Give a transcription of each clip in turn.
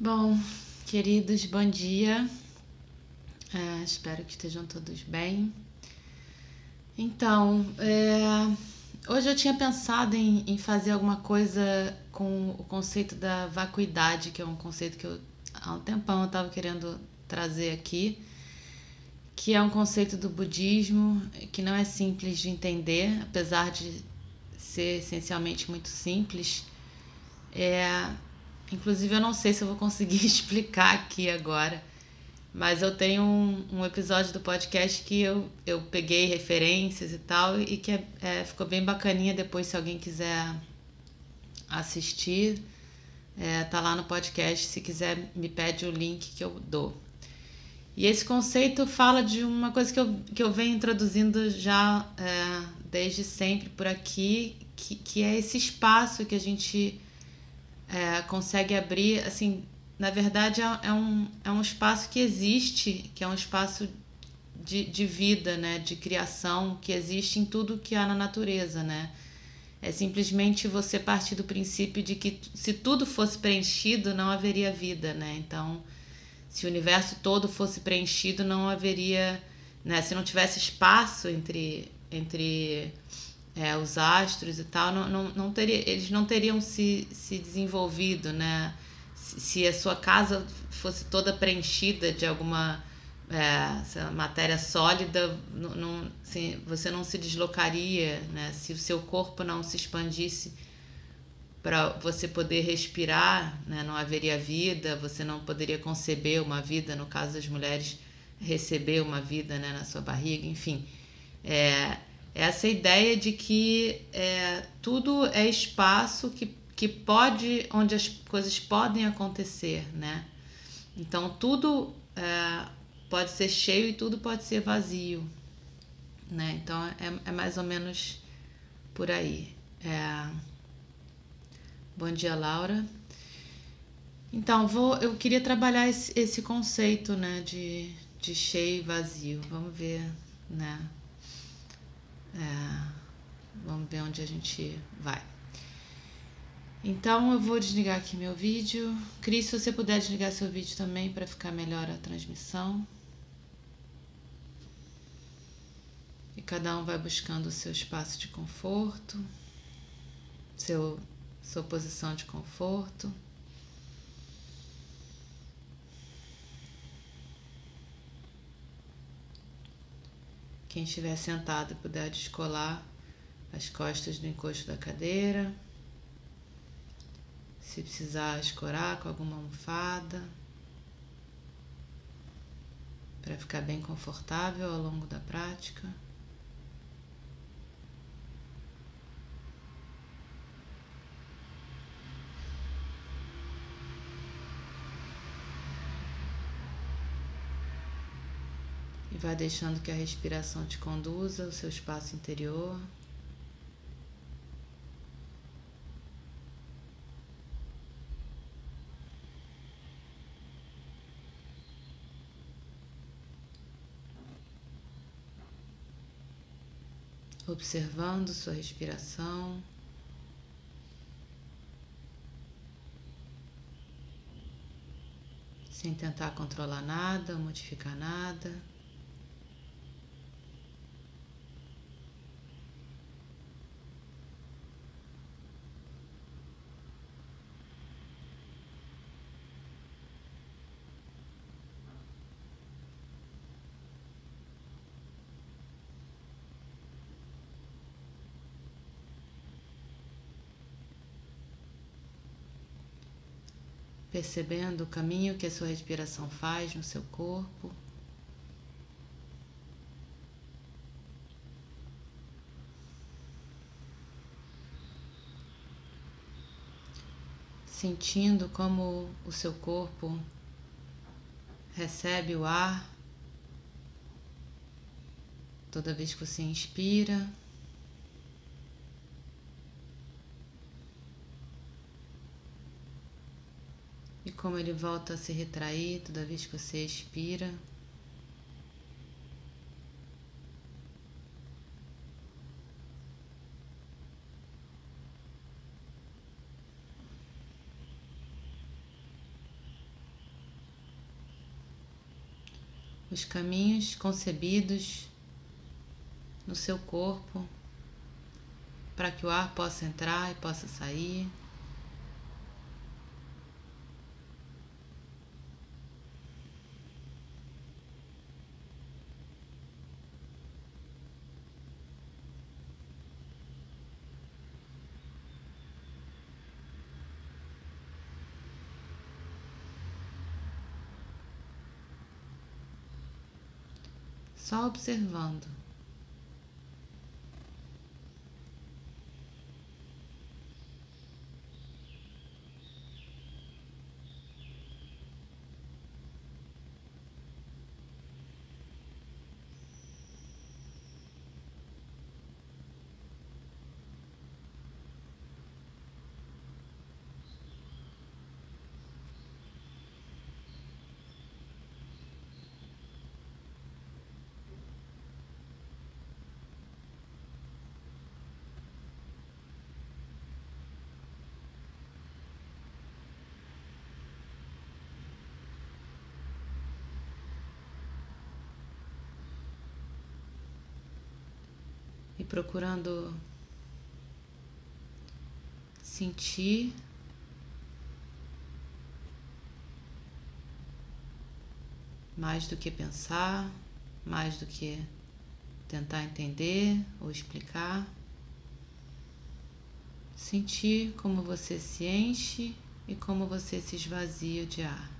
Bom, queridos, bom dia. É, espero que estejam todos bem. Então, é, hoje eu tinha pensado em, em fazer alguma coisa com o conceito da vacuidade, que é um conceito que eu há um tempão estava querendo trazer aqui, que é um conceito do budismo que não é simples de entender, apesar de ser essencialmente muito simples. É, Inclusive, eu não sei se eu vou conseguir explicar aqui agora, mas eu tenho um, um episódio do podcast que eu, eu peguei referências e tal, e que é, é, ficou bem bacaninha depois, se alguém quiser assistir. É, tá lá no podcast, se quiser me pede o link que eu dou. E esse conceito fala de uma coisa que eu, que eu venho introduzindo já é, desde sempre por aqui, que, que é esse espaço que a gente é, consegue abrir, assim, na verdade é, é, um, é um espaço que existe, que é um espaço de, de vida, né, de criação, que existe em tudo que há na natureza, né. É simplesmente você partir do princípio de que se tudo fosse preenchido, não haveria vida, né. Então, se o universo todo fosse preenchido, não haveria, né, se não tivesse espaço entre, entre é, os astros e tal, não, não, não teria, eles não teriam se, se desenvolvido, né? Se, se a sua casa fosse toda preenchida de alguma é, matéria sólida, não, não, assim, você não se deslocaria, né? Se o seu corpo não se expandisse para você poder respirar, né? não haveria vida, você não poderia conceber uma vida, no caso das mulheres, receber uma vida né? na sua barriga, enfim. É, essa ideia de que é, tudo é espaço que, que pode, onde as coisas podem acontecer, né? Então tudo é, pode ser cheio e tudo pode ser vazio, né? Então é, é mais ou menos por aí. É... Bom dia, Laura. Então, vou, eu queria trabalhar esse, esse conceito, né, de, de cheio e vazio. Vamos ver, né, é, vamos ver onde a gente vai. Então eu vou desligar aqui meu vídeo. Cris, se você puder desligar seu vídeo também para ficar melhor a transmissão. E cada um vai buscando o seu espaço de conforto, seu, sua posição de conforto. Quem estiver sentado puder descolar as costas do encosto da cadeira. Se precisar escorar com alguma almofada. Para ficar bem confortável ao longo da prática. Vai deixando que a respiração te conduza ao seu espaço interior. Observando sua respiração. Sem tentar controlar nada, modificar nada. Percebendo o caminho que a sua respiração faz no seu corpo. Sentindo como o seu corpo recebe o ar toda vez que você inspira. Como ele volta a se retrair toda vez que você expira. Os caminhos concebidos no seu corpo para que o ar possa entrar e possa sair. Só observando. Procurando sentir mais do que pensar, mais do que tentar entender ou explicar. Sentir como você se enche e como você se esvazia de ar.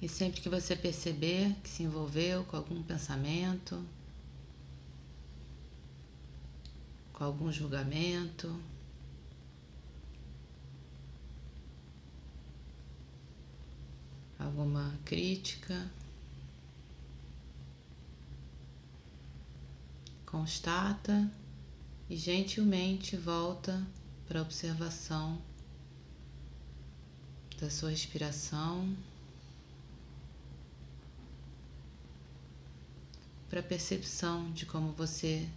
E sempre que você perceber que se envolveu com algum pensamento, com algum julgamento, alguma crítica, constata e gentilmente volta para a observação da sua respiração. Para a percepção de como você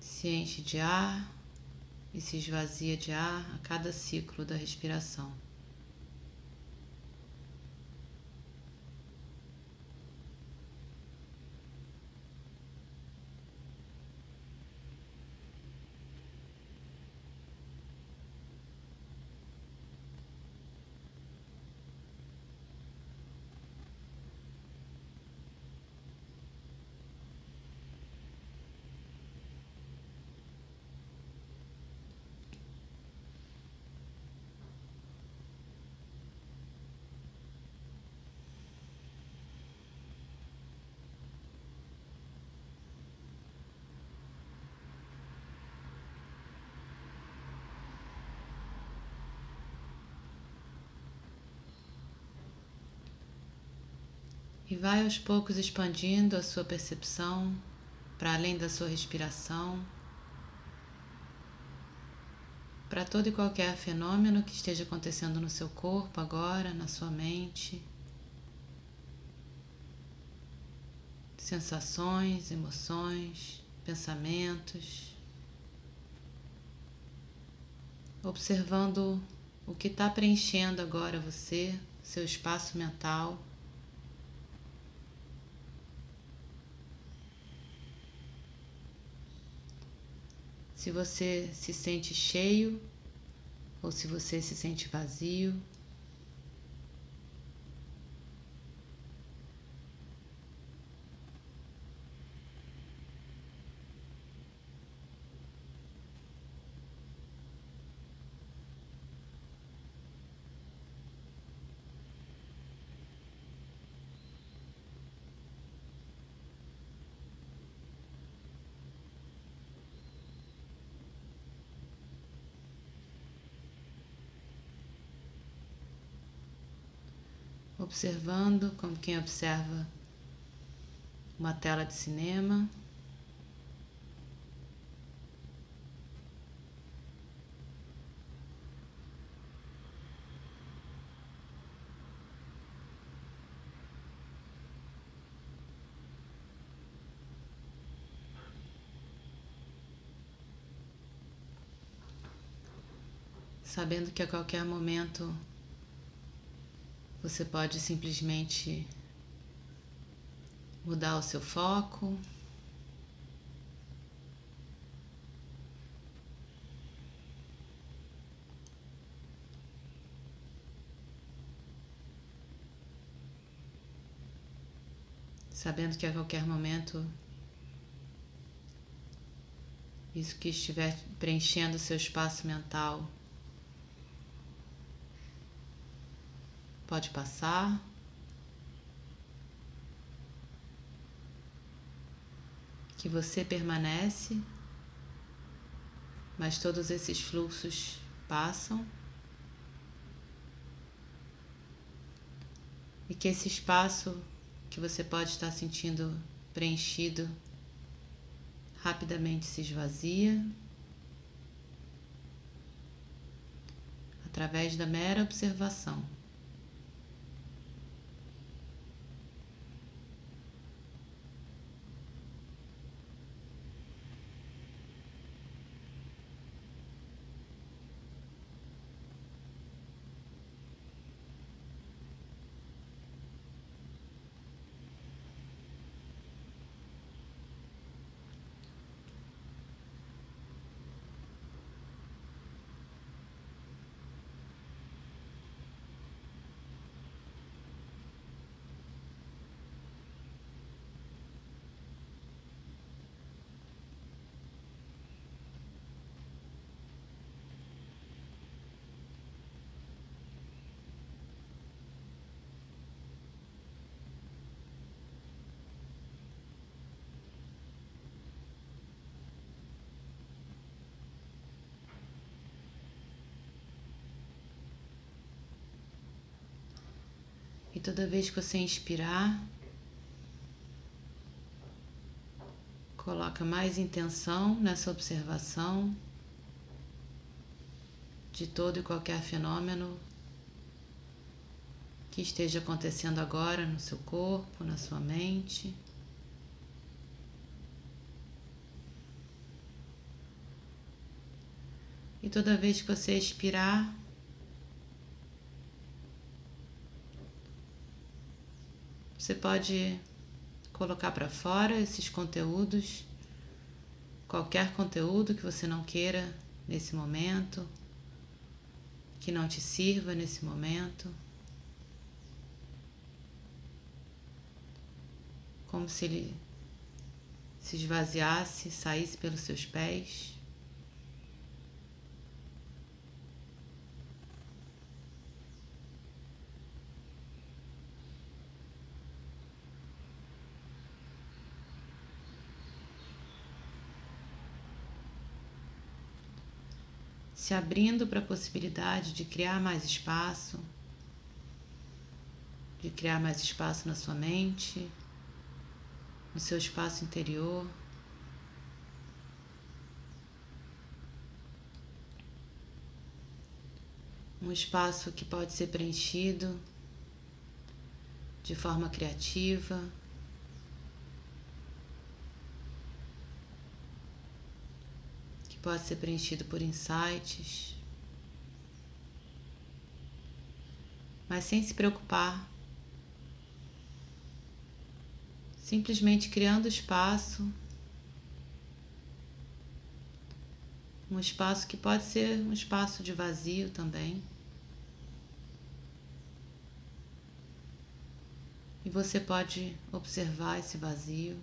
se enche de ar e se esvazia de ar a cada ciclo da respiração. E vai aos poucos expandindo a sua percepção para além da sua respiração, para todo e qualquer fenômeno que esteja acontecendo no seu corpo agora, na sua mente. Sensações, emoções, pensamentos. Observando o que está preenchendo agora você, seu espaço mental. Se você se sente cheio ou se você se sente vazio. Observando como quem observa uma tela de cinema. Sabendo que a qualquer momento você pode simplesmente mudar o seu foco. Sabendo que a qualquer momento isso que estiver preenchendo o seu espaço mental Pode passar. Que você permanece, mas todos esses fluxos passam. E que esse espaço que você pode estar sentindo preenchido rapidamente se esvazia através da mera observação. E toda vez que você inspirar, coloca mais intenção nessa observação de todo e qualquer fenômeno que esteja acontecendo agora no seu corpo, na sua mente. E toda vez que você expirar, Você pode colocar para fora esses conteúdos, qualquer conteúdo que você não queira nesse momento, que não te sirva nesse momento. Como se ele se esvaziasse, saísse pelos seus pés. Se abrindo para a possibilidade de criar mais espaço, de criar mais espaço na sua mente, no seu espaço interior. um espaço que pode ser preenchido de forma criativa. Que pode ser preenchido por insights, mas sem se preocupar, simplesmente criando espaço um espaço que pode ser um espaço de vazio também. E você pode observar esse vazio.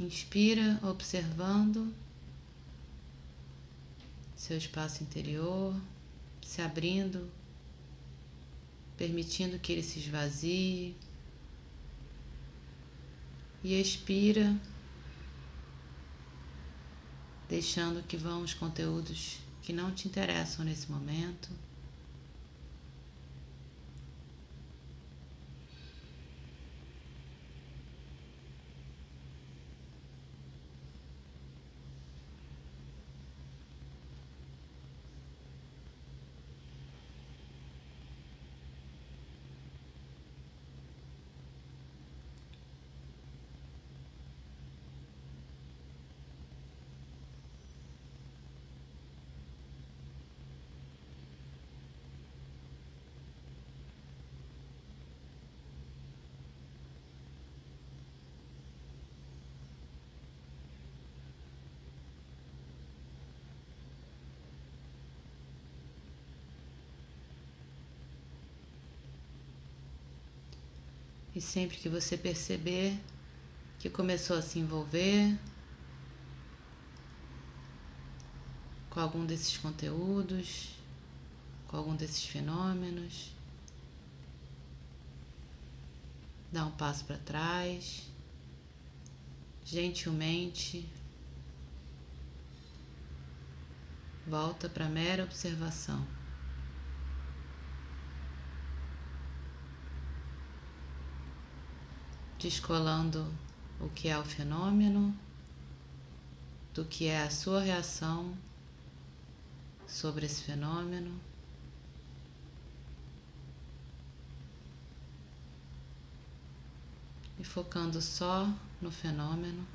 Inspira, observando seu espaço interior, se abrindo, permitindo que ele se esvazie. E expira, deixando que vão os conteúdos que não te interessam nesse momento. E sempre que você perceber que começou a se envolver com algum desses conteúdos, com algum desses fenômenos, dá um passo para trás, gentilmente volta para mera observação. Descolando o que é o fenômeno, do que é a sua reação sobre esse fenômeno. E focando só no fenômeno.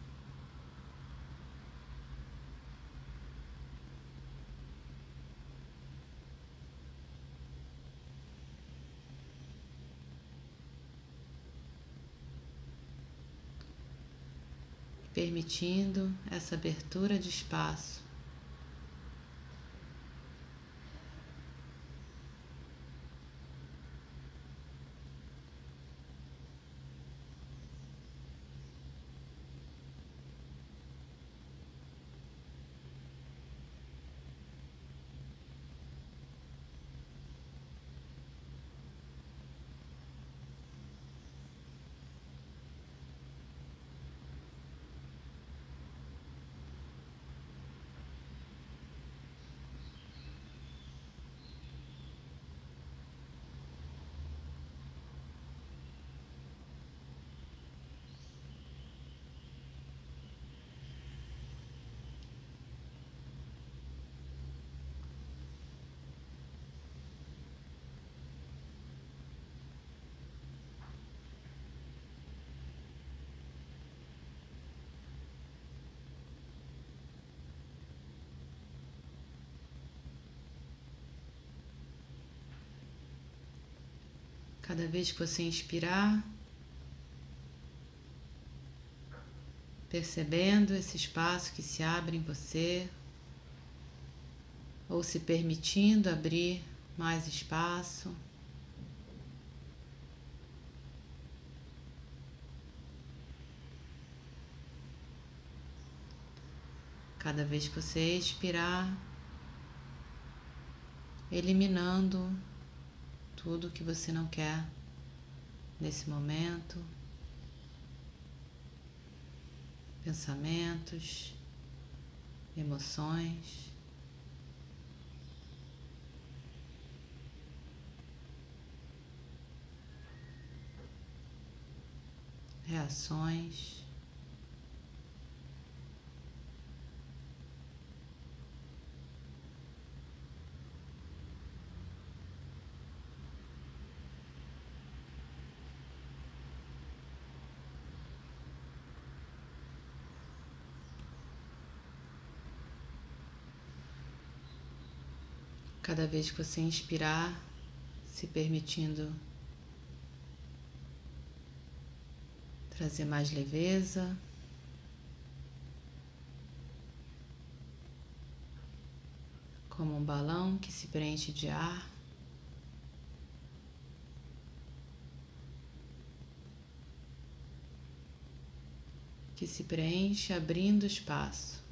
Permitindo essa abertura de espaço. Cada vez que você inspirar, percebendo esse espaço que se abre em você, ou se permitindo abrir mais espaço. Cada vez que você expirar, eliminando tudo que você não quer nesse momento, pensamentos, emoções. Reações. Cada vez que você inspirar, se permitindo trazer mais leveza. Como um balão que se preenche de ar. Que se preenche abrindo espaço.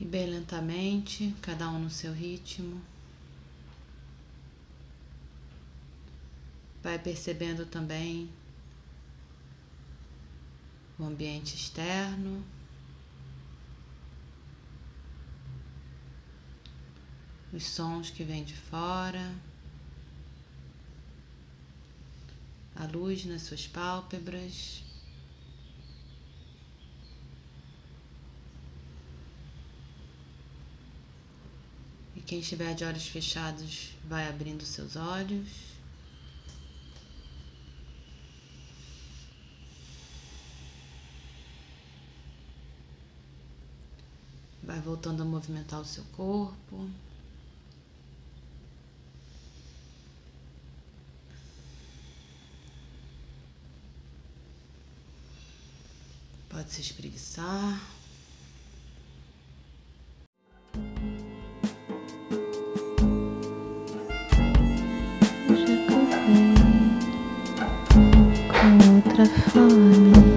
E bem lentamente, cada um no seu ritmo. Vai percebendo também o ambiente externo. Os sons que vêm de fora, a luz nas suas pálpebras. Quem estiver de olhos fechados vai abrindo seus olhos. Vai voltando a movimentar o seu corpo. Pode se espreguiçar. Outra fome,